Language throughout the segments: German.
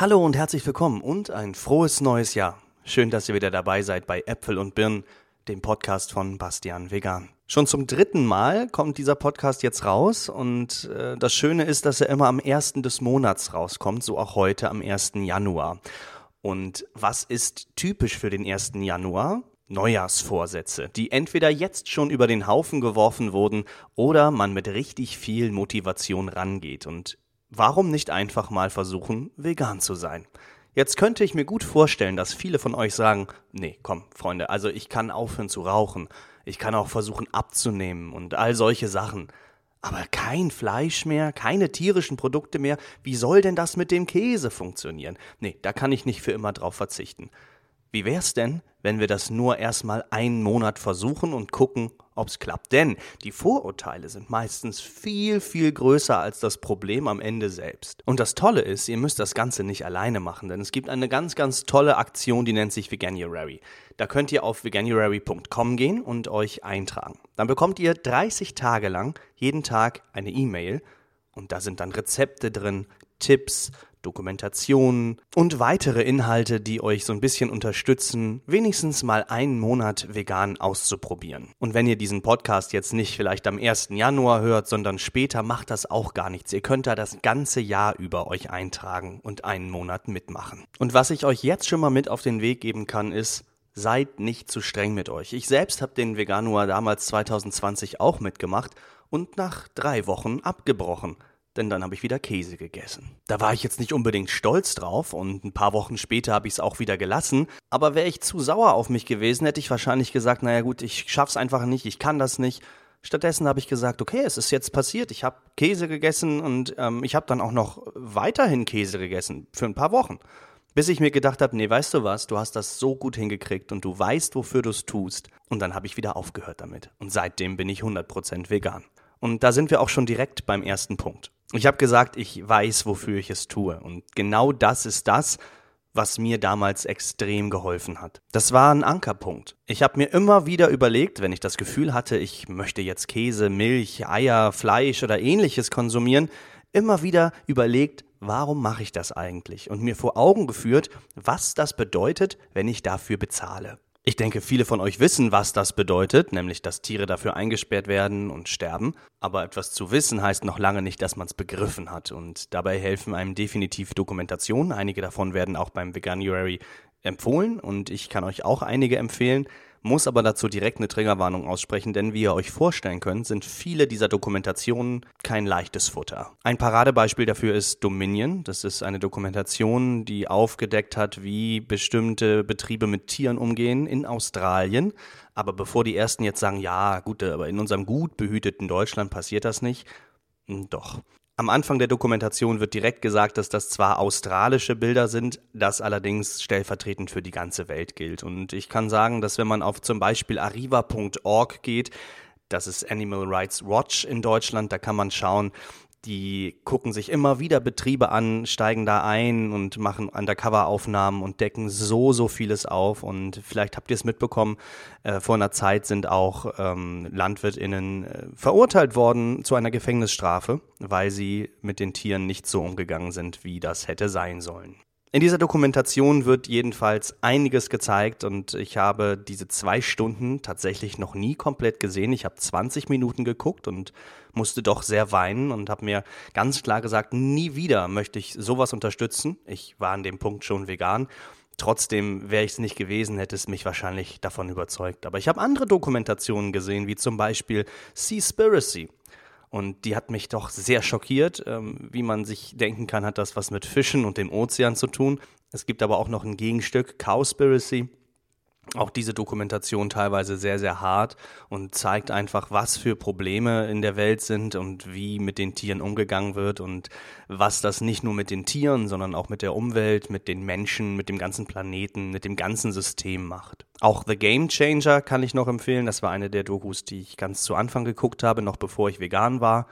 Hallo und herzlich willkommen und ein frohes neues Jahr. Schön, dass ihr wieder dabei seid bei Äpfel und Birnen, dem Podcast von Bastian Vegan. Schon zum dritten Mal kommt dieser Podcast jetzt raus und äh, das Schöne ist, dass er immer am ersten des Monats rauskommt, so auch heute am 1. Januar. Und was ist typisch für den 1. Januar? Neujahrsvorsätze, die entweder jetzt schon über den Haufen geworfen wurden oder man mit richtig viel Motivation rangeht. Und warum nicht einfach mal versuchen, vegan zu sein? Jetzt könnte ich mir gut vorstellen, dass viele von euch sagen, nee, komm, Freunde, also ich kann aufhören zu rauchen, ich kann auch versuchen abzunehmen und all solche Sachen. Aber kein Fleisch mehr, keine tierischen Produkte mehr, wie soll denn das mit dem Käse funktionieren? Nee, da kann ich nicht für immer drauf verzichten. Wie wär's denn, wenn wir das nur erstmal einen Monat versuchen und gucken, ob's klappt? Denn die Vorurteile sind meistens viel, viel größer als das Problem am Ende selbst. Und das Tolle ist, ihr müsst das Ganze nicht alleine machen, denn es gibt eine ganz, ganz tolle Aktion, die nennt sich Veganuary. Da könnt ihr auf veganuary.com gehen und euch eintragen. Dann bekommt ihr 30 Tage lang jeden Tag eine E-Mail und da sind dann Rezepte drin, Tipps, Dokumentationen und weitere Inhalte, die euch so ein bisschen unterstützen, wenigstens mal einen Monat vegan auszuprobieren. Und wenn ihr diesen Podcast jetzt nicht vielleicht am 1. Januar hört, sondern später, macht das auch gar nichts. Ihr könnt da das ganze Jahr über euch eintragen und einen Monat mitmachen. Und was ich euch jetzt schon mal mit auf den Weg geben kann, ist, seid nicht zu streng mit euch. Ich selbst habe den Veganuar damals 2020 auch mitgemacht und nach drei Wochen abgebrochen denn dann habe ich wieder Käse gegessen. Da war ich jetzt nicht unbedingt stolz drauf und ein paar Wochen später habe ich es auch wieder gelassen, aber wäre ich zu sauer auf mich gewesen, hätte ich wahrscheinlich gesagt, naja gut, ich schaff's einfach nicht, ich kann das nicht. Stattdessen habe ich gesagt, okay, es ist jetzt passiert, ich habe Käse gegessen und ähm, ich habe dann auch noch weiterhin Käse gegessen für ein paar Wochen. Bis ich mir gedacht habe, nee, weißt du was, du hast das so gut hingekriegt und du weißt, wofür du es tust. Und dann habe ich wieder aufgehört damit. Und seitdem bin ich 100% vegan. Und da sind wir auch schon direkt beim ersten Punkt. Ich habe gesagt, ich weiß, wofür ich es tue. Und genau das ist das, was mir damals extrem geholfen hat. Das war ein Ankerpunkt. Ich habe mir immer wieder überlegt, wenn ich das Gefühl hatte, ich möchte jetzt Käse, Milch, Eier, Fleisch oder ähnliches konsumieren, immer wieder überlegt, warum mache ich das eigentlich? Und mir vor Augen geführt, was das bedeutet, wenn ich dafür bezahle. Ich denke, viele von euch wissen, was das bedeutet, nämlich dass Tiere dafür eingesperrt werden und sterben. Aber etwas zu wissen heißt noch lange nicht, dass man es begriffen hat. Und dabei helfen einem definitiv Dokumentationen. Einige davon werden auch beim Veganuary empfohlen und ich kann euch auch einige empfehlen muss aber dazu direkt eine Triggerwarnung aussprechen, denn wie ihr euch vorstellen könnt, sind viele dieser Dokumentationen kein leichtes Futter. Ein Paradebeispiel dafür ist Dominion. Das ist eine Dokumentation, die aufgedeckt hat, wie bestimmte Betriebe mit Tieren umgehen in Australien. Aber bevor die ersten jetzt sagen, ja, gut, aber in unserem gut behüteten Deutschland passiert das nicht, hm, doch. Am Anfang der Dokumentation wird direkt gesagt, dass das zwar australische Bilder sind, das allerdings stellvertretend für die ganze Welt gilt. Und ich kann sagen, dass wenn man auf zum Beispiel arriva.org geht, das ist Animal Rights Watch in Deutschland, da kann man schauen, die gucken sich immer wieder Betriebe an, steigen da ein und machen Undercover-Aufnahmen und decken so, so vieles auf. Und vielleicht habt ihr es mitbekommen, äh, vor einer Zeit sind auch ähm, LandwirtInnen äh, verurteilt worden zu einer Gefängnisstrafe, weil sie mit den Tieren nicht so umgegangen sind, wie das hätte sein sollen. In dieser Dokumentation wird jedenfalls einiges gezeigt und ich habe diese zwei Stunden tatsächlich noch nie komplett gesehen. Ich habe 20 Minuten geguckt und musste doch sehr weinen und habe mir ganz klar gesagt, nie wieder möchte ich sowas unterstützen. Ich war an dem Punkt schon vegan. Trotzdem wäre ich es nicht gewesen, hätte es mich wahrscheinlich davon überzeugt. Aber ich habe andere Dokumentationen gesehen, wie zum Beispiel Seaspiracy. Und die hat mich doch sehr schockiert. Ähm, wie man sich denken kann, hat das was mit Fischen und dem Ozean zu tun. Es gibt aber auch noch ein Gegenstück, Cowspiracy. Auch diese Dokumentation teilweise sehr, sehr hart und zeigt einfach, was für Probleme in der Welt sind und wie mit den Tieren umgegangen wird und was das nicht nur mit den Tieren, sondern auch mit der Umwelt, mit den Menschen, mit dem ganzen Planeten, mit dem ganzen System macht. Auch The Game Changer kann ich noch empfehlen. Das war eine der Dokus, die ich ganz zu Anfang geguckt habe, noch bevor ich vegan war,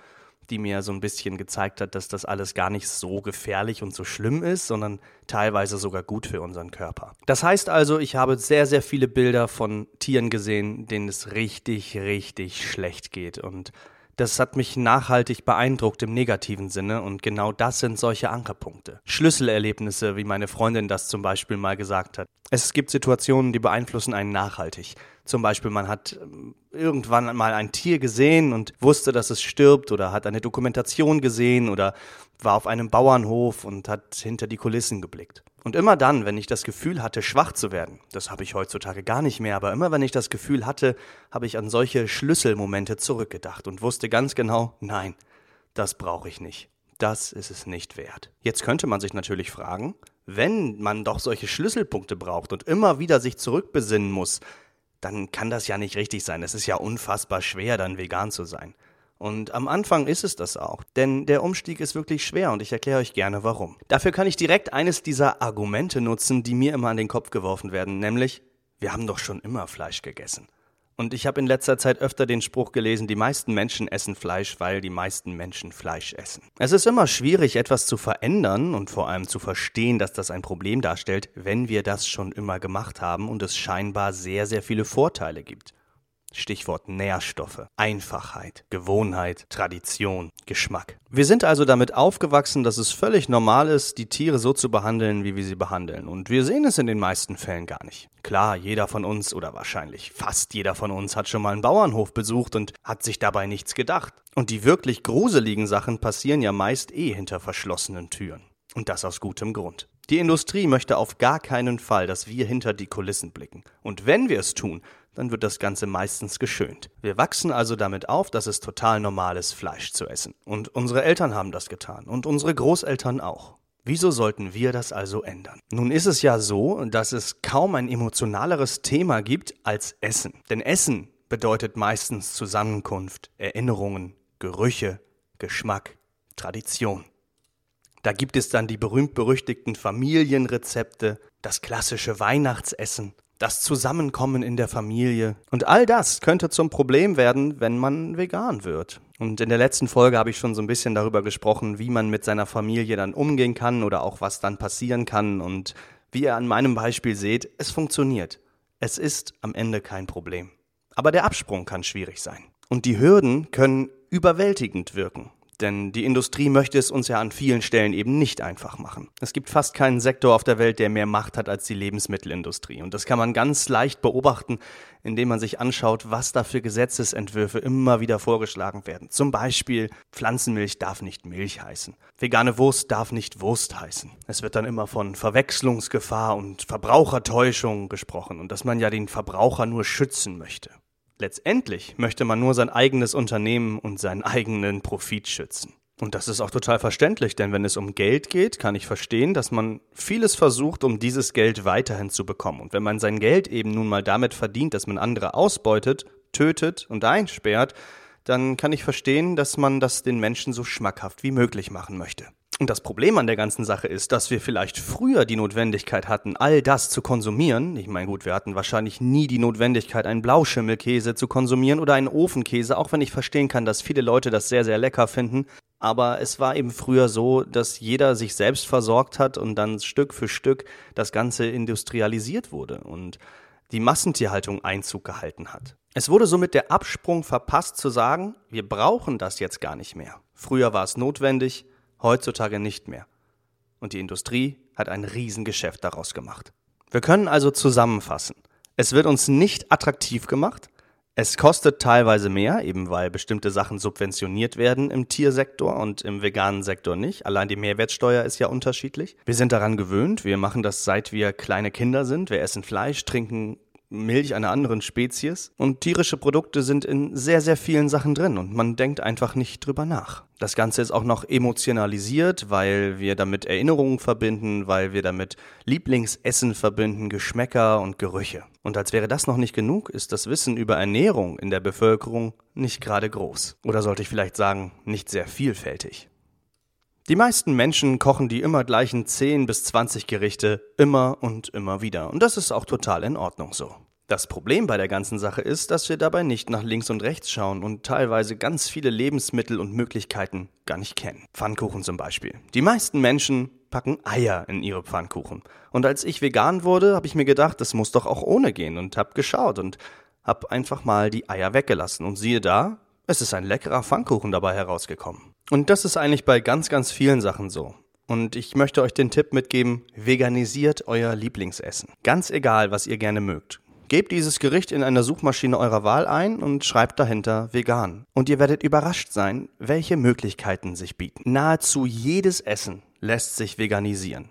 die mir so ein bisschen gezeigt hat, dass das alles gar nicht so gefährlich und so schlimm ist, sondern teilweise sogar gut für unseren Körper. Das heißt also, ich habe sehr, sehr viele Bilder von Tieren gesehen, denen es richtig, richtig schlecht geht und Das hat mich nachhaltig beeindruckt im negativen Sinne und genau das sind solche Ankerpunkte. Schlüsselerlebnisse, wie meine Freundin das zum Beispiel mal gesagt hat. Es gibt Situationen, die beeinflussen einen nachhaltig. Zum Beispiel, man hat ähm, irgendwann mal ein Tier gesehen und wusste, dass es stirbt oder hat eine Dokumentation gesehen oder war auf einem Bauernhof und hat hinter die Kulissen geblickt. Und immer dann, wenn ich das Gefühl hatte, schwach zu werden, das habe ich heutzutage gar nicht mehr, aber immer wenn ich das Gefühl hatte, habe ich an solche Schlüsselmomente zurückgedacht und wusste ganz genau, nein, das brauche ich nicht. Das ist es nicht wert. Jetzt könnte man sich natürlich fragen, wenn man doch solche Schlüsselpunkte braucht und immer wieder sich zurückbesinnen muss, dann kann das ja nicht richtig sein. Es ist ja unfassbar schwer, dann vegan zu sein. Und am Anfang ist es das auch, denn der Umstieg ist wirklich schwer und ich erkläre euch gerne warum. Dafür kann ich direkt eines dieser Argumente nutzen, die mir immer an den Kopf geworfen werden, nämlich, wir haben doch schon immer Fleisch gegessen. Und ich habe in letzter Zeit öfter den Spruch gelesen, die meisten Menschen essen Fleisch, weil die meisten Menschen Fleisch essen. Es ist immer schwierig, etwas zu verändern und vor allem zu verstehen, dass das ein Problem darstellt, wenn wir das schon immer gemacht haben und es scheinbar sehr, sehr viele Vorteile gibt. Stichwort Nährstoffe, Einfachheit, Gewohnheit, Tradition, Geschmack. Wir sind also damit aufgewachsen, dass es völlig normal ist, die Tiere so zu behandeln, wie wir sie behandeln. Und wir sehen es in den meisten Fällen gar nicht. Klar, jeder von uns oder wahrscheinlich fast jeder von uns hat schon mal einen Bauernhof besucht und hat sich dabei nichts gedacht. Und die wirklich gruseligen Sachen passieren ja meist eh hinter verschlossenen Türen. Und das aus gutem Grund. Die Industrie möchte auf gar keinen Fall, dass wir hinter die Kulissen blicken. Und wenn wir es tun, dann wird das Ganze meistens geschönt. Wir wachsen also damit auf, dass es total normal ist, Fleisch zu essen. Und unsere Eltern haben das getan und unsere Großeltern auch. Wieso sollten wir das also ändern? Nun ist es ja so, dass es kaum ein emotionaleres Thema gibt als Essen. Denn Essen bedeutet meistens Zusammenkunft, Erinnerungen, Gerüche, Geschmack, Tradition. Da gibt es dann die berühmt-berüchtigten Familienrezepte, das klassische Weihnachtsessen, das Zusammenkommen in der Familie. Und all das könnte zum Problem werden, wenn man vegan wird. Und in der letzten Folge habe ich schon so ein bisschen darüber gesprochen, wie man mit seiner Familie dann umgehen kann oder auch was dann passieren kann. Und wie ihr an meinem Beispiel seht, es funktioniert. Es ist am Ende kein Problem. Aber der Absprung kann schwierig sein. Und die Hürden können überwältigend wirken. Denn die Industrie möchte es uns ja an vielen Stellen eben nicht einfach machen. Es gibt fast keinen Sektor auf der Welt, der mehr Macht hat als die Lebensmittelindustrie. Und das kann man ganz leicht beobachten, indem man sich anschaut, was da für Gesetzesentwürfe immer wieder vorgeschlagen werden. Zum Beispiel, Pflanzenmilch darf nicht Milch heißen. Vegane Wurst darf nicht Wurst heißen. Es wird dann immer von Verwechslungsgefahr und Verbrauchertäuschung gesprochen und dass man ja den Verbraucher nur schützen möchte. Letztendlich möchte man nur sein eigenes Unternehmen und seinen eigenen Profit schützen. Und das ist auch total verständlich, denn wenn es um Geld geht, kann ich verstehen, dass man vieles versucht, um dieses Geld weiterhin zu bekommen. Und wenn man sein Geld eben nun mal damit verdient, dass man andere ausbeutet, tötet und einsperrt, dann kann ich verstehen, dass man das den Menschen so schmackhaft wie möglich machen möchte. Und das Problem an der ganzen Sache ist, dass wir vielleicht früher die Notwendigkeit hatten, all das zu konsumieren. Ich meine, gut, wir hatten wahrscheinlich nie die Notwendigkeit, einen Blauschimmelkäse zu konsumieren oder einen Ofenkäse, auch wenn ich verstehen kann, dass viele Leute das sehr, sehr lecker finden. Aber es war eben früher so, dass jeder sich selbst versorgt hat und dann Stück für Stück das Ganze industrialisiert wurde und die Massentierhaltung Einzug gehalten hat. Es wurde somit der Absprung verpasst zu sagen, wir brauchen das jetzt gar nicht mehr. Früher war es notwendig, heutzutage nicht mehr. Und die Industrie hat ein Riesengeschäft daraus gemacht. Wir können also zusammenfassen. Es wird uns nicht attraktiv gemacht. Es kostet teilweise mehr, eben weil bestimmte Sachen subventioniert werden im Tiersektor und im veganen Sektor nicht. Allein die Mehrwertsteuer ist ja unterschiedlich. Wir sind daran gewöhnt. Wir machen das seit wir kleine Kinder sind. Wir essen Fleisch, trinken Milch einer anderen Spezies. Und tierische Produkte sind in sehr, sehr vielen Sachen drin und man denkt einfach nicht drüber nach. Das Ganze ist auch noch emotionalisiert, weil wir damit Erinnerungen verbinden, weil wir damit Lieblingsessen verbinden, Geschmäcker und Gerüche. Und als wäre das noch nicht genug, ist das Wissen über Ernährung in der Bevölkerung nicht gerade groß. Oder sollte ich vielleicht sagen, nicht sehr vielfältig. Die meisten Menschen kochen die immer gleichen 10 bis 20 Gerichte immer und immer wieder. Und das ist auch total in Ordnung so. Das Problem bei der ganzen Sache ist, dass wir dabei nicht nach links und rechts schauen und teilweise ganz viele Lebensmittel und Möglichkeiten gar nicht kennen. Pfannkuchen zum Beispiel. Die meisten Menschen packen Eier in ihre Pfannkuchen. Und als ich vegan wurde, habe ich mir gedacht, das muss doch auch ohne gehen und habe geschaut und habe einfach mal die Eier weggelassen. Und siehe da, es ist ein leckerer Pfannkuchen dabei herausgekommen. Und das ist eigentlich bei ganz, ganz vielen Sachen so. Und ich möchte euch den Tipp mitgeben, veganisiert euer Lieblingsessen. Ganz egal, was ihr gerne mögt. Gebt dieses Gericht in einer Suchmaschine eurer Wahl ein und schreibt dahinter vegan. Und ihr werdet überrascht sein, welche Möglichkeiten sich bieten. Nahezu jedes Essen lässt sich veganisieren.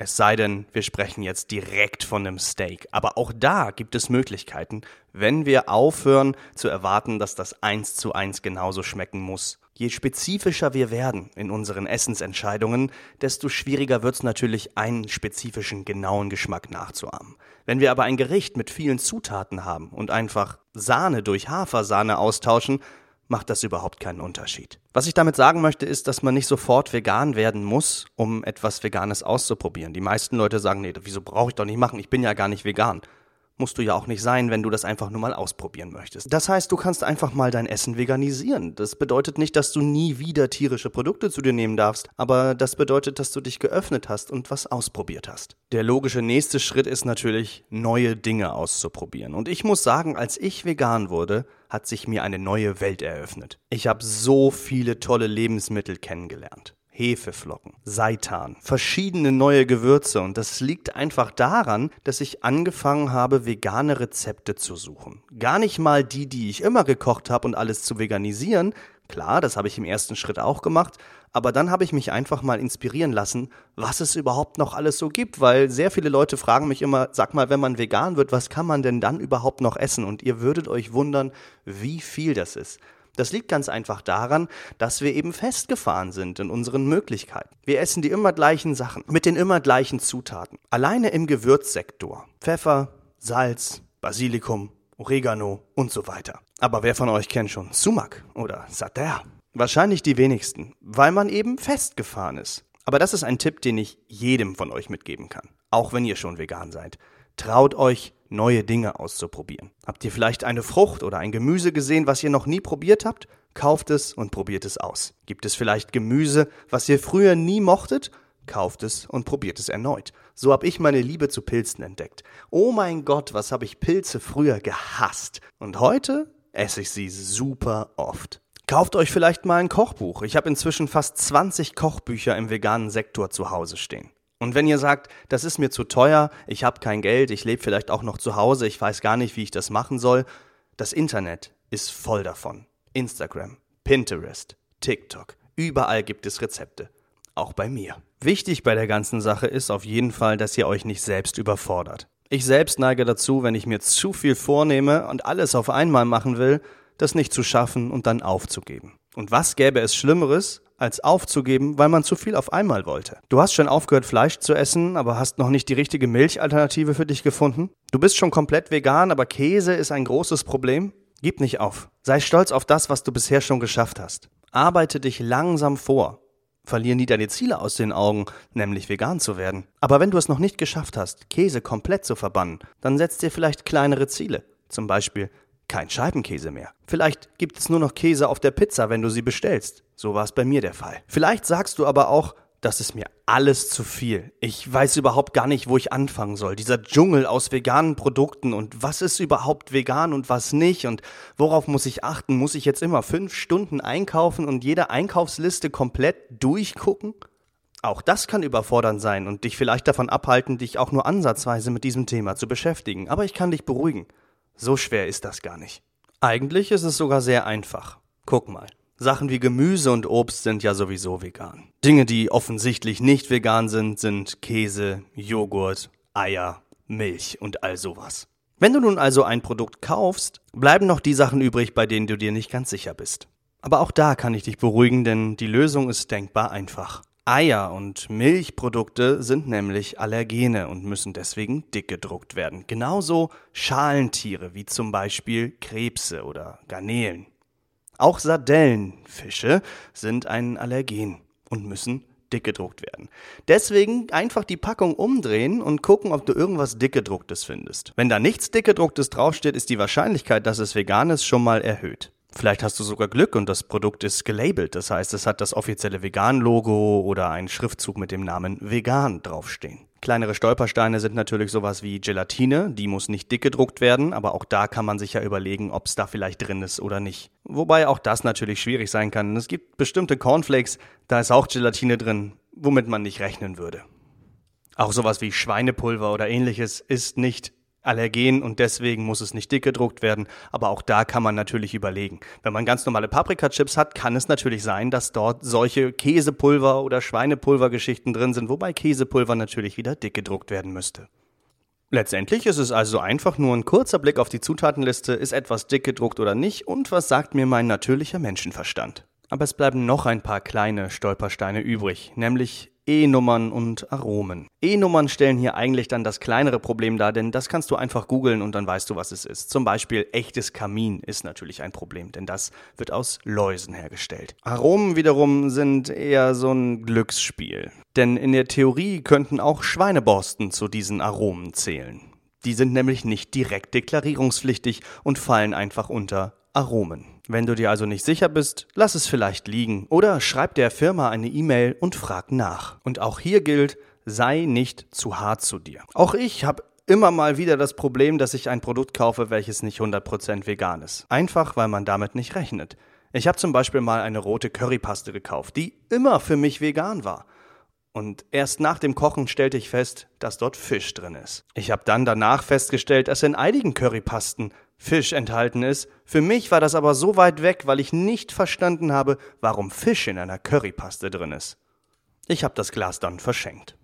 Es sei denn, wir sprechen jetzt direkt von einem Steak. Aber auch da gibt es Möglichkeiten, wenn wir aufhören zu erwarten, dass das eins zu eins genauso schmecken muss. Je spezifischer wir werden in unseren Essensentscheidungen, desto schwieriger wird es natürlich, einen spezifischen, genauen Geschmack nachzuahmen. Wenn wir aber ein Gericht mit vielen Zutaten haben und einfach Sahne durch Hafersahne austauschen, macht das überhaupt keinen Unterschied. Was ich damit sagen möchte, ist, dass man nicht sofort vegan werden muss, um etwas Veganes auszuprobieren. Die meisten Leute sagen, nee, wieso brauche ich doch nicht machen, ich bin ja gar nicht vegan musst du ja auch nicht sein, wenn du das einfach nur mal ausprobieren möchtest. Das heißt, du kannst einfach mal dein Essen veganisieren. Das bedeutet nicht, dass du nie wieder tierische Produkte zu dir nehmen darfst, aber das bedeutet, dass du dich geöffnet hast und was ausprobiert hast. Der logische nächste Schritt ist natürlich, neue Dinge auszuprobieren. Und ich muss sagen, als ich vegan wurde, hat sich mir eine neue Welt eröffnet. Ich habe so viele tolle Lebensmittel kennengelernt. Hefeflocken, Seitan, verschiedene neue Gewürze und das liegt einfach daran, dass ich angefangen habe, vegane Rezepte zu suchen. Gar nicht mal die, die ich immer gekocht habe und alles zu veganisieren. Klar, das habe ich im ersten Schritt auch gemacht, aber dann habe ich mich einfach mal inspirieren lassen, was es überhaupt noch alles so gibt, weil sehr viele Leute fragen mich immer, sag mal, wenn man vegan wird, was kann man denn dann überhaupt noch essen? Und ihr würdet euch wundern, wie viel das ist. Das liegt ganz einfach daran, dass wir eben festgefahren sind in unseren Möglichkeiten. Wir essen die immer gleichen Sachen mit den immer gleichen Zutaten. Alleine im Gewürzsektor. Pfeffer, Salz, Basilikum, Oregano und so weiter. Aber wer von euch kennt schon Sumak oder Sater? Wahrscheinlich die wenigsten, weil man eben festgefahren ist. Aber das ist ein Tipp, den ich jedem von euch mitgeben kann, auch wenn ihr schon vegan seid. Traut euch, neue Dinge auszuprobieren. Habt ihr vielleicht eine Frucht oder ein Gemüse gesehen, was ihr noch nie probiert habt? Kauft es und probiert es aus. Gibt es vielleicht Gemüse, was ihr früher nie mochtet? Kauft es und probiert es erneut. So habe ich meine Liebe zu Pilzen entdeckt. Oh mein Gott, was habe ich Pilze früher gehasst. Und heute esse ich sie super oft. Kauft euch vielleicht mal ein Kochbuch. Ich habe inzwischen fast 20 Kochbücher im veganen Sektor zu Hause stehen. Und wenn ihr sagt, das ist mir zu teuer, ich habe kein Geld, ich lebe vielleicht auch noch zu Hause, ich weiß gar nicht, wie ich das machen soll, das Internet ist voll davon. Instagram, Pinterest, TikTok, überall gibt es Rezepte. Auch bei mir. Wichtig bei der ganzen Sache ist auf jeden Fall, dass ihr euch nicht selbst überfordert. Ich selbst neige dazu, wenn ich mir zu viel vornehme und alles auf einmal machen will, das nicht zu schaffen und dann aufzugeben. Und was gäbe es Schlimmeres, als aufzugeben, weil man zu viel auf einmal wollte. Du hast schon aufgehört, Fleisch zu essen, aber hast noch nicht die richtige Milchalternative für dich gefunden? Du bist schon komplett vegan, aber Käse ist ein großes Problem? Gib nicht auf. Sei stolz auf das, was du bisher schon geschafft hast. Arbeite dich langsam vor. Verlier nie deine Ziele aus den Augen, nämlich vegan zu werden. Aber wenn du es noch nicht geschafft hast, Käse komplett zu verbannen, dann setz dir vielleicht kleinere Ziele. Zum Beispiel kein Scheibenkäse mehr. Vielleicht gibt es nur noch Käse auf der Pizza, wenn du sie bestellst. So war es bei mir der Fall. Vielleicht sagst du aber auch, das ist mir alles zu viel. Ich weiß überhaupt gar nicht, wo ich anfangen soll. Dieser Dschungel aus veganen Produkten und was ist überhaupt vegan und was nicht und worauf muss ich achten? Muss ich jetzt immer fünf Stunden einkaufen und jede Einkaufsliste komplett durchgucken? Auch das kann überfordernd sein und dich vielleicht davon abhalten, dich auch nur ansatzweise mit diesem Thema zu beschäftigen. Aber ich kann dich beruhigen. So schwer ist das gar nicht. Eigentlich ist es sogar sehr einfach. Guck mal. Sachen wie Gemüse und Obst sind ja sowieso vegan. Dinge, die offensichtlich nicht vegan sind, sind Käse, Joghurt, Eier, Milch und all sowas. Wenn du nun also ein Produkt kaufst, bleiben noch die Sachen übrig, bei denen du dir nicht ganz sicher bist. Aber auch da kann ich dich beruhigen, denn die Lösung ist denkbar einfach. Eier und Milchprodukte sind nämlich Allergene und müssen deswegen dick gedruckt werden. Genauso Schalentiere wie zum Beispiel Krebse oder Garnelen. Auch Sardellenfische sind ein Allergen und müssen dick gedruckt werden. Deswegen einfach die Packung umdrehen und gucken, ob du irgendwas dickgedrucktes findest. Wenn da nichts dickgedrucktes draufsteht, ist die Wahrscheinlichkeit, dass es vegan ist, schon mal erhöht. Vielleicht hast du sogar Glück und das Produkt ist gelabelt. Das heißt, es hat das offizielle Vegan-Logo oder einen Schriftzug mit dem Namen Vegan draufstehen. Kleinere Stolpersteine sind natürlich sowas wie Gelatine, die muss nicht dick gedruckt werden, aber auch da kann man sich ja überlegen, ob es da vielleicht drin ist oder nicht. Wobei auch das natürlich schwierig sein kann. Es gibt bestimmte Cornflakes, da ist auch Gelatine drin, womit man nicht rechnen würde. Auch sowas wie Schweinepulver oder ähnliches ist nicht Allergen und deswegen muss es nicht dick gedruckt werden, aber auch da kann man natürlich überlegen. Wenn man ganz normale Paprikachips hat, kann es natürlich sein, dass dort solche Käsepulver oder Schweinepulvergeschichten drin sind, wobei Käsepulver natürlich wieder dick gedruckt werden müsste. Letztendlich ist es also einfach nur ein kurzer Blick auf die Zutatenliste, ist etwas dick gedruckt oder nicht und was sagt mir mein natürlicher Menschenverstand. Aber es bleiben noch ein paar kleine Stolpersteine übrig, nämlich E-Nummern und Aromen. E-Nummern stellen hier eigentlich dann das kleinere Problem dar, denn das kannst du einfach googeln und dann weißt du, was es ist. Zum Beispiel echtes Kamin ist natürlich ein Problem, denn das wird aus Läusen hergestellt. Aromen wiederum sind eher so ein Glücksspiel. Denn in der Theorie könnten auch Schweineborsten zu diesen Aromen zählen. Die sind nämlich nicht direkt deklarierungspflichtig und fallen einfach unter Aromen. Wenn du dir also nicht sicher bist, lass es vielleicht liegen oder schreib der Firma eine E-Mail und frag nach. Und auch hier gilt, sei nicht zu hart zu dir. Auch ich habe immer mal wieder das Problem, dass ich ein Produkt kaufe, welches nicht 100% vegan ist. Einfach, weil man damit nicht rechnet. Ich habe zum Beispiel mal eine rote Currypaste gekauft, die immer für mich vegan war. Und erst nach dem Kochen stellte ich fest, dass dort Fisch drin ist. Ich habe dann danach festgestellt, dass in einigen Currypasten Fisch enthalten ist. Für mich war das aber so weit weg, weil ich nicht verstanden habe, warum Fisch in einer Currypaste drin ist. Ich habe das Glas dann verschenkt.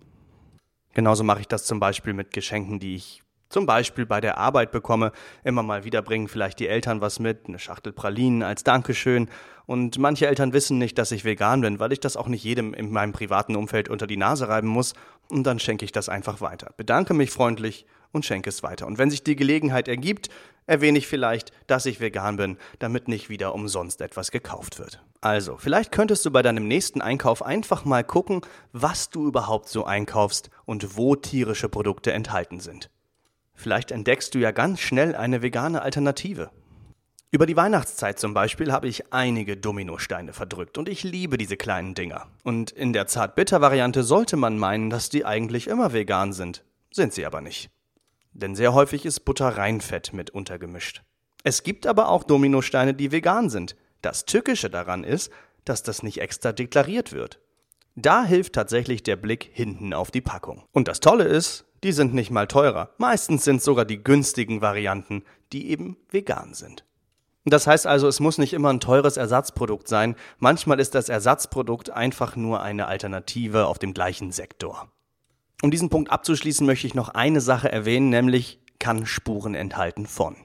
Genauso mache ich das zum Beispiel mit Geschenken, die ich zum Beispiel bei der Arbeit bekomme. Immer mal wieder bringen vielleicht die Eltern was mit, eine Schachtel Pralinen als Dankeschön. Und manche Eltern wissen nicht, dass ich vegan bin, weil ich das auch nicht jedem in meinem privaten Umfeld unter die Nase reiben muss. Und dann schenke ich das einfach weiter. Bedanke mich freundlich und schenke es weiter. Und wenn sich die Gelegenheit ergibt, erwähne ich vielleicht, dass ich vegan bin, damit nicht wieder umsonst etwas gekauft wird. Also, vielleicht könntest du bei deinem nächsten Einkauf einfach mal gucken, was du überhaupt so einkaufst und wo tierische Produkte enthalten sind. Vielleicht entdeckst du ja ganz schnell eine vegane Alternative. Über die Weihnachtszeit zum Beispiel habe ich einige Dominosteine verdrückt und ich liebe diese kleinen Dinger. Und in der Zart-Bitter-Variante sollte man meinen, dass die eigentlich immer vegan sind. Sind sie aber nicht. Denn sehr häufig ist Butterreinfett mit untergemischt. Es gibt aber auch Dominosteine, die vegan sind. Das Tückische daran ist, dass das nicht extra deklariert wird. Da hilft tatsächlich der Blick hinten auf die Packung. Und das Tolle ist, die sind nicht mal teurer. Meistens sind sogar die günstigen Varianten, die eben vegan sind. Das heißt also, es muss nicht immer ein teures Ersatzprodukt sein. Manchmal ist das Ersatzprodukt einfach nur eine Alternative auf dem gleichen Sektor. Um diesen Punkt abzuschließen, möchte ich noch eine Sache erwähnen, nämlich kann Spuren enthalten von.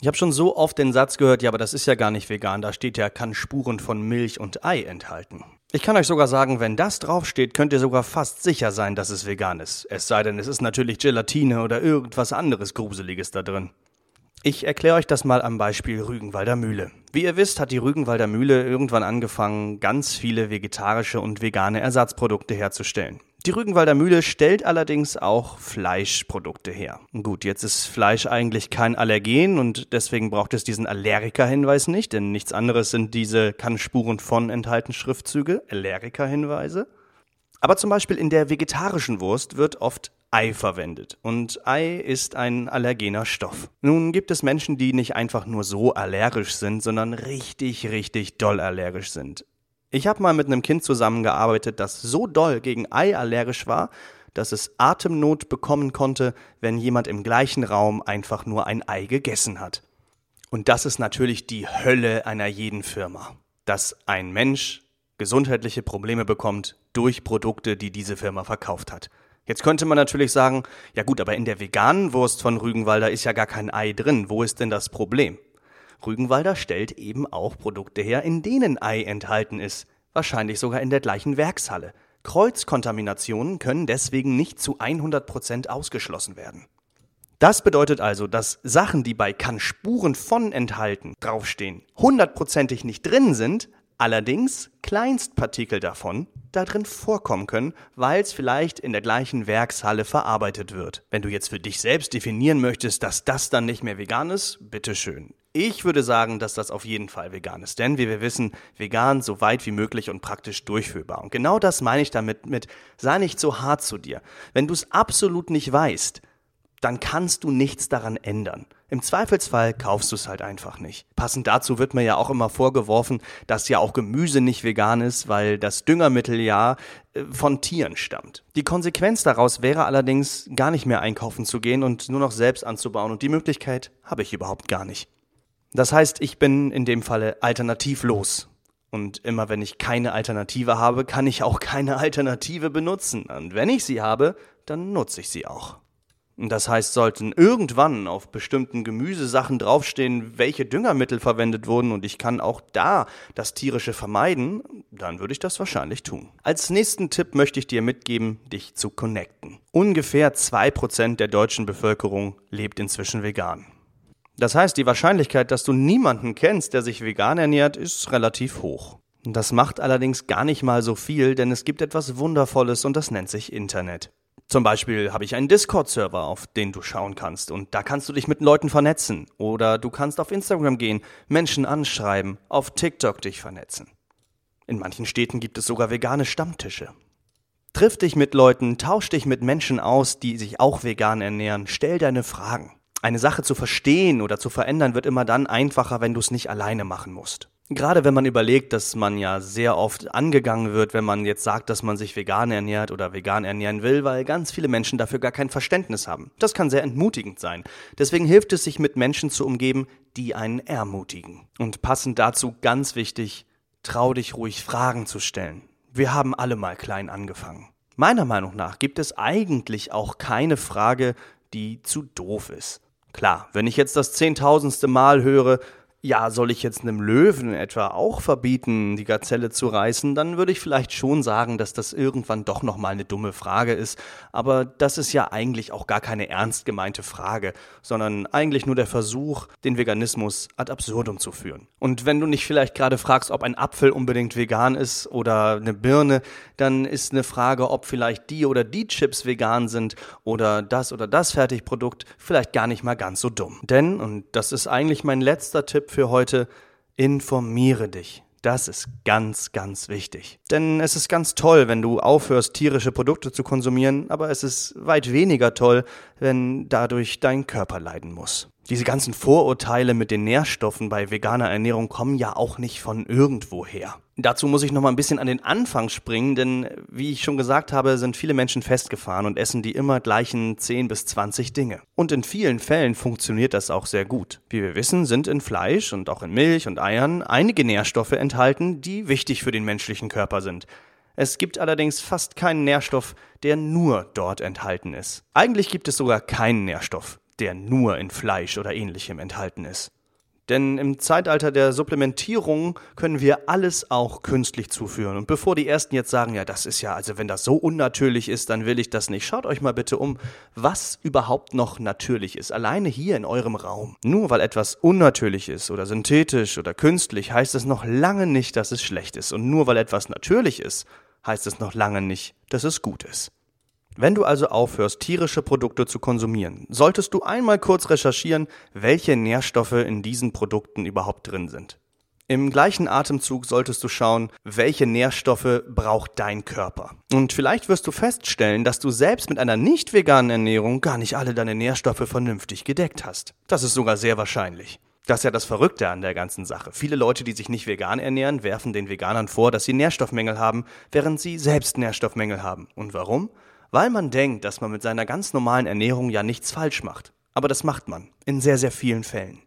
Ich habe schon so oft den Satz gehört, ja, aber das ist ja gar nicht vegan, da steht ja, kann Spuren von Milch und Ei enthalten. Ich kann euch sogar sagen, wenn das draufsteht, könnt ihr sogar fast sicher sein, dass es vegan ist. Es sei denn, es ist natürlich Gelatine oder irgendwas anderes Gruseliges da drin. Ich erkläre euch das mal am Beispiel Rügenwalder Mühle. Wie ihr wisst, hat die Rügenwalder Mühle irgendwann angefangen, ganz viele vegetarische und vegane Ersatzprodukte herzustellen. Die Rügenwalder Mühle stellt allerdings auch Fleischprodukte her. Gut, jetzt ist Fleisch eigentlich kein Allergen und deswegen braucht es diesen Allergiker-Hinweis nicht, denn nichts anderes sind diese kann Spuren von enthalten Schriftzüge, Allergiker-Hinweise. Aber zum Beispiel in der vegetarischen Wurst wird oft Ei verwendet. Und Ei ist ein allergener Stoff. Nun gibt es Menschen, die nicht einfach nur so allergisch sind, sondern richtig, richtig doll allergisch sind. Ich habe mal mit einem Kind zusammengearbeitet, das so doll gegen Ei allergisch war, dass es Atemnot bekommen konnte, wenn jemand im gleichen Raum einfach nur ein Ei gegessen hat. Und das ist natürlich die Hölle einer jeden Firma, dass ein Mensch gesundheitliche Probleme bekommt durch Produkte, die diese Firma verkauft hat. Jetzt könnte man natürlich sagen, ja gut, aber in der veganen Wurst von Rügenwalder ist ja gar kein Ei drin. Wo ist denn das Problem? Rügenwalder stellt eben auch Produkte her, in denen Ei enthalten ist, wahrscheinlich sogar in der gleichen Werkshalle. Kreuzkontaminationen können deswegen nicht zu 100% ausgeschlossen werden. Das bedeutet also, dass Sachen, die bei kann Spuren von enthalten draufstehen, hundertprozentig nicht drin sind, allerdings Kleinstpartikel davon da drin vorkommen können, weil es vielleicht in der gleichen Werkshalle verarbeitet wird. Wenn du jetzt für dich selbst definieren möchtest, dass das dann nicht mehr vegan ist, bitteschön. Ich würde sagen, dass das auf jeden Fall vegan ist, denn wie wir wissen, vegan so weit wie möglich und praktisch durchführbar. Und genau das meine ich damit mit, sei nicht so hart zu dir. Wenn du es absolut nicht weißt, dann kannst du nichts daran ändern. Im Zweifelsfall kaufst du es halt einfach nicht. Passend dazu wird mir ja auch immer vorgeworfen, dass ja auch Gemüse nicht vegan ist, weil das Düngermittel ja äh, von Tieren stammt. Die Konsequenz daraus wäre allerdings, gar nicht mehr einkaufen zu gehen und nur noch selbst anzubauen und die Möglichkeit habe ich überhaupt gar nicht. Das heißt, ich bin in dem Falle alternativlos. Und immer wenn ich keine Alternative habe, kann ich auch keine Alternative benutzen. Und wenn ich sie habe, dann nutze ich sie auch. Das heißt, sollten irgendwann auf bestimmten Gemüsesachen draufstehen, welche Düngermittel verwendet wurden und ich kann auch da das tierische vermeiden, dann würde ich das wahrscheinlich tun. Als nächsten Tipp möchte ich dir mitgeben, dich zu connecten. Ungefähr zwei Prozent der deutschen Bevölkerung lebt inzwischen vegan. Das heißt, die Wahrscheinlichkeit, dass du niemanden kennst, der sich vegan ernährt, ist relativ hoch. Das macht allerdings gar nicht mal so viel, denn es gibt etwas Wundervolles und das nennt sich Internet. Zum Beispiel habe ich einen Discord-Server, auf den du schauen kannst und da kannst du dich mit Leuten vernetzen. Oder du kannst auf Instagram gehen, Menschen anschreiben, auf TikTok dich vernetzen. In manchen Städten gibt es sogar vegane Stammtische. Triff dich mit Leuten, tausch dich mit Menschen aus, die sich auch vegan ernähren, stell deine Fragen. Eine Sache zu verstehen oder zu verändern wird immer dann einfacher, wenn du es nicht alleine machen musst. Gerade wenn man überlegt, dass man ja sehr oft angegangen wird, wenn man jetzt sagt, dass man sich vegan ernährt oder vegan ernähren will, weil ganz viele Menschen dafür gar kein Verständnis haben. Das kann sehr entmutigend sein. Deswegen hilft es sich mit Menschen zu umgeben, die einen ermutigen. Und passend dazu ganz wichtig, trau dich ruhig Fragen zu stellen. Wir haben alle mal klein angefangen. Meiner Meinung nach gibt es eigentlich auch keine Frage, die zu doof ist. Klar, wenn ich jetzt das zehntausendste Mal höre, ja, soll ich jetzt einem Löwen etwa auch verbieten, die Gazelle zu reißen, dann würde ich vielleicht schon sagen, dass das irgendwann doch nochmal eine dumme Frage ist. Aber das ist ja eigentlich auch gar keine ernst gemeinte Frage, sondern eigentlich nur der Versuch, den Veganismus ad absurdum zu führen. Und wenn du nicht vielleicht gerade fragst, ob ein Apfel unbedingt vegan ist oder eine Birne, dann ist eine Frage, ob vielleicht die oder die Chips vegan sind oder das oder das Fertigprodukt vielleicht gar nicht mal ganz so dumm. Denn, und das ist eigentlich mein letzter Tipp für heute, informiere dich. Das ist ganz, ganz wichtig. Denn es ist ganz toll, wenn du aufhörst, tierische Produkte zu konsumieren, aber es ist weit weniger toll, wenn dadurch dein Körper leiden muss. Diese ganzen Vorurteile mit den Nährstoffen bei veganer Ernährung kommen ja auch nicht von irgendwoher. Dazu muss ich noch mal ein bisschen an den Anfang springen, denn wie ich schon gesagt habe, sind viele Menschen festgefahren und essen die immer gleichen 10 bis 20 Dinge. Und in vielen Fällen funktioniert das auch sehr gut. Wie wir wissen, sind in Fleisch und auch in Milch und Eiern einige Nährstoffe enthalten, die wichtig für den menschlichen Körper sind. Es gibt allerdings fast keinen Nährstoff, der nur dort enthalten ist. Eigentlich gibt es sogar keinen Nährstoff, der nur in Fleisch oder ähnlichem enthalten ist. Denn im Zeitalter der Supplementierung können wir alles auch künstlich zuführen. Und bevor die Ersten jetzt sagen, ja, das ist ja, also wenn das so unnatürlich ist, dann will ich das nicht. Schaut euch mal bitte um, was überhaupt noch natürlich ist. Alleine hier in eurem Raum. Nur weil etwas unnatürlich ist oder synthetisch oder künstlich, heißt es noch lange nicht, dass es schlecht ist. Und nur weil etwas natürlich ist, heißt es noch lange nicht, dass es gut ist. Wenn du also aufhörst, tierische Produkte zu konsumieren, solltest du einmal kurz recherchieren, welche Nährstoffe in diesen Produkten überhaupt drin sind. Im gleichen Atemzug solltest du schauen, welche Nährstoffe braucht dein Körper. Und vielleicht wirst du feststellen, dass du selbst mit einer nicht veganen Ernährung gar nicht alle deine Nährstoffe vernünftig gedeckt hast. Das ist sogar sehr wahrscheinlich. Das ist ja das Verrückte an der ganzen Sache. Viele Leute, die sich nicht vegan ernähren, werfen den Veganern vor, dass sie Nährstoffmängel haben, während sie selbst Nährstoffmängel haben. Und warum? Weil man denkt, dass man mit seiner ganz normalen Ernährung ja nichts falsch macht. Aber das macht man, in sehr, sehr vielen Fällen.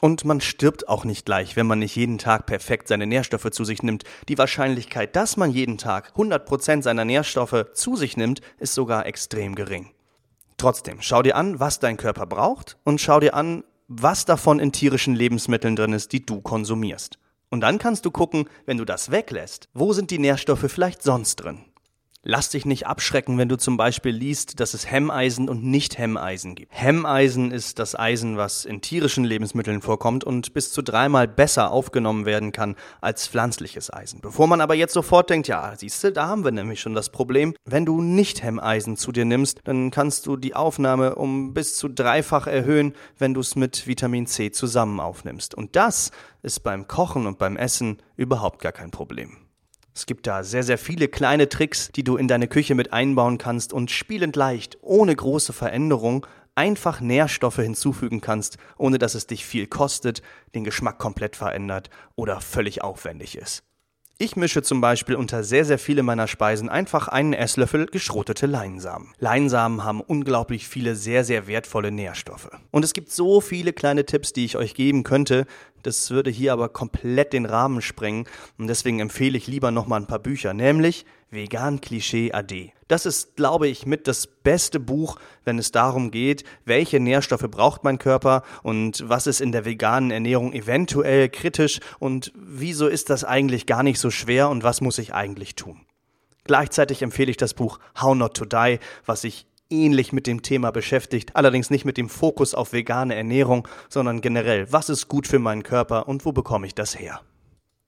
Und man stirbt auch nicht gleich, wenn man nicht jeden Tag perfekt seine Nährstoffe zu sich nimmt. Die Wahrscheinlichkeit, dass man jeden Tag 100% seiner Nährstoffe zu sich nimmt, ist sogar extrem gering. Trotzdem, schau dir an, was dein Körper braucht und schau dir an, was davon in tierischen Lebensmitteln drin ist, die du konsumierst. Und dann kannst du gucken, wenn du das weglässt, wo sind die Nährstoffe vielleicht sonst drin? Lass dich nicht abschrecken, wenn du zum Beispiel liest, dass es Hemmeisen und Nicht-Hemmeisen gibt. Hemmeisen ist das Eisen, was in tierischen Lebensmitteln vorkommt und bis zu dreimal besser aufgenommen werden kann als pflanzliches Eisen. Bevor man aber jetzt sofort denkt, ja, siehst du, da haben wir nämlich schon das Problem. Wenn du Nicht-Hemmeisen zu dir nimmst, dann kannst du die Aufnahme um bis zu dreifach erhöhen, wenn du es mit Vitamin C zusammen aufnimmst. Und das ist beim Kochen und beim Essen überhaupt gar kein Problem. Es gibt da sehr, sehr viele kleine Tricks, die du in deine Küche mit einbauen kannst und spielend leicht, ohne große Veränderung, einfach Nährstoffe hinzufügen kannst, ohne dass es dich viel kostet, den Geschmack komplett verändert oder völlig aufwendig ist. Ich mische zum Beispiel unter sehr, sehr viele meiner Speisen einfach einen Esslöffel geschrotete Leinsamen. Leinsamen haben unglaublich viele sehr, sehr wertvolle Nährstoffe. Und es gibt so viele kleine Tipps, die ich euch geben könnte, das würde hier aber komplett den Rahmen sprengen und deswegen empfehle ich lieber nochmal ein paar Bücher, nämlich Vegan Klischee AD. Das ist, glaube ich, mit das beste Buch, wenn es darum geht, welche Nährstoffe braucht mein Körper und was ist in der veganen Ernährung eventuell kritisch und wieso ist das eigentlich gar nicht so schwer und was muss ich eigentlich tun. Gleichzeitig empfehle ich das Buch How Not to Die, was sich ähnlich mit dem Thema beschäftigt, allerdings nicht mit dem Fokus auf vegane Ernährung, sondern generell, was ist gut für meinen Körper und wo bekomme ich das her?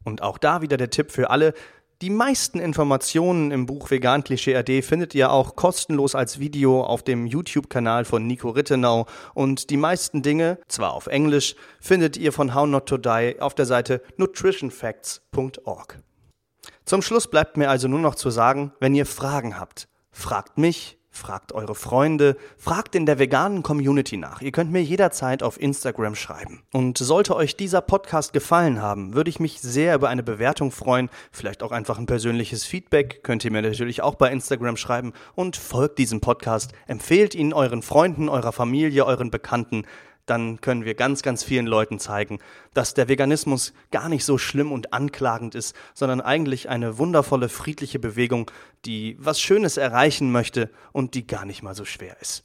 Und auch da wieder der Tipp für alle, die meisten Informationen im Buch Vegan Klischee AD findet ihr auch kostenlos als Video auf dem YouTube-Kanal von Nico Rittenau und die meisten Dinge, zwar auf Englisch, findet ihr von How Not to Die auf der Seite nutritionfacts.org. Zum Schluss bleibt mir also nur noch zu sagen, wenn ihr Fragen habt, fragt mich, Fragt eure Freunde, fragt in der veganen Community nach. Ihr könnt mir jederzeit auf Instagram schreiben. Und sollte euch dieser Podcast gefallen haben, würde ich mich sehr über eine Bewertung freuen. Vielleicht auch einfach ein persönliches Feedback. Könnt ihr mir natürlich auch bei Instagram schreiben. Und folgt diesem Podcast. Empfehlt ihn euren Freunden, eurer Familie, euren Bekannten dann können wir ganz, ganz vielen Leuten zeigen, dass der Veganismus gar nicht so schlimm und anklagend ist, sondern eigentlich eine wundervolle, friedliche Bewegung, die was Schönes erreichen möchte und die gar nicht mal so schwer ist.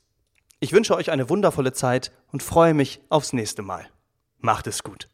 Ich wünsche euch eine wundervolle Zeit und freue mich aufs nächste Mal. Macht es gut.